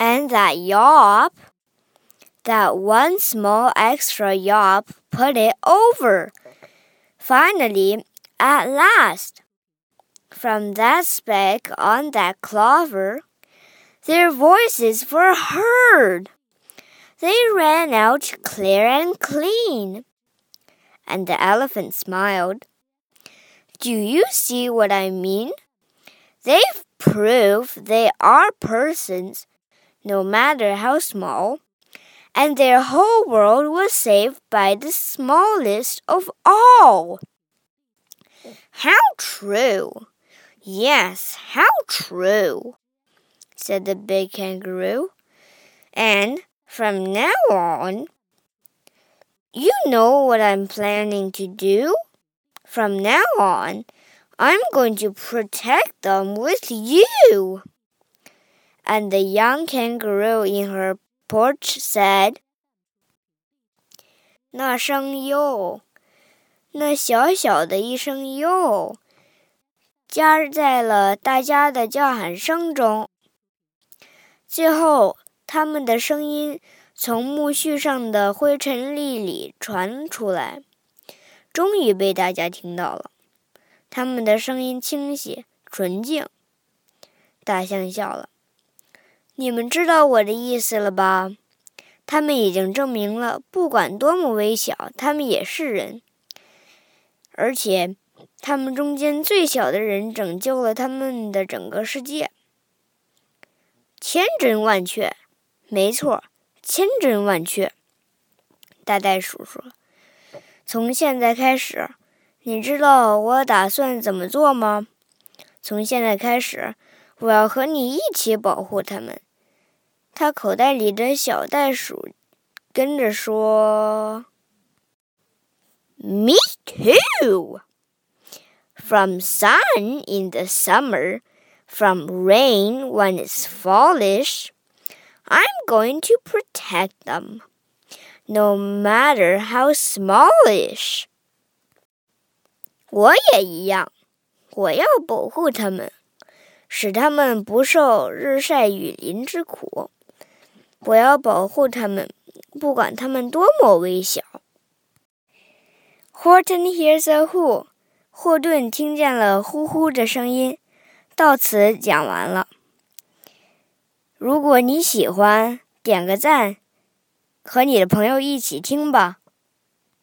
And that yawp, that one small extra yawp, put it over. Finally, at last, from that speck on that clover, their voices were heard. They ran out clear and clean. And the elephant smiled. Do you see what I mean? They've proved they are persons, no matter how small, and their whole world was saved by the smallest of all. How true! Yes, how true! said the big kangaroo. And from now on, you know what I'm planning to do? From now on, I'm going to protect them with you. And the young kangaroo in her porch said, 那声哟，那小小的一声哟，加在了大家的叫喊声中。最后，他们的声音从木絮上的灰尘粒里传出来，终于被大家听到了。他们的声音清晰、纯净。大象笑了：“你们知道我的意思了吧？他们已经证明了，不管多么微小，他们也是人。而且，他们中间最小的人拯救了他们的整个世界。千真万确，没错，千真万确。”大袋鼠说：“从现在开始。”你知道我打算怎么做吗？从现在开始，我要和你一起保护它们。他口袋里的小袋鼠跟着说：“Me too. From sun in the summer, from rain when it's fallish, I'm going to protect them, no matter how smallish.” 我也一样，我要保护它们， 使他们不受日晒雨淋之苦。我要保护他们，不管他们多么微小。Horton hears a who，霍顿听见了呼呼的声音。到此讲完了。如果你喜欢，点个赞，和你的朋友一起听吧。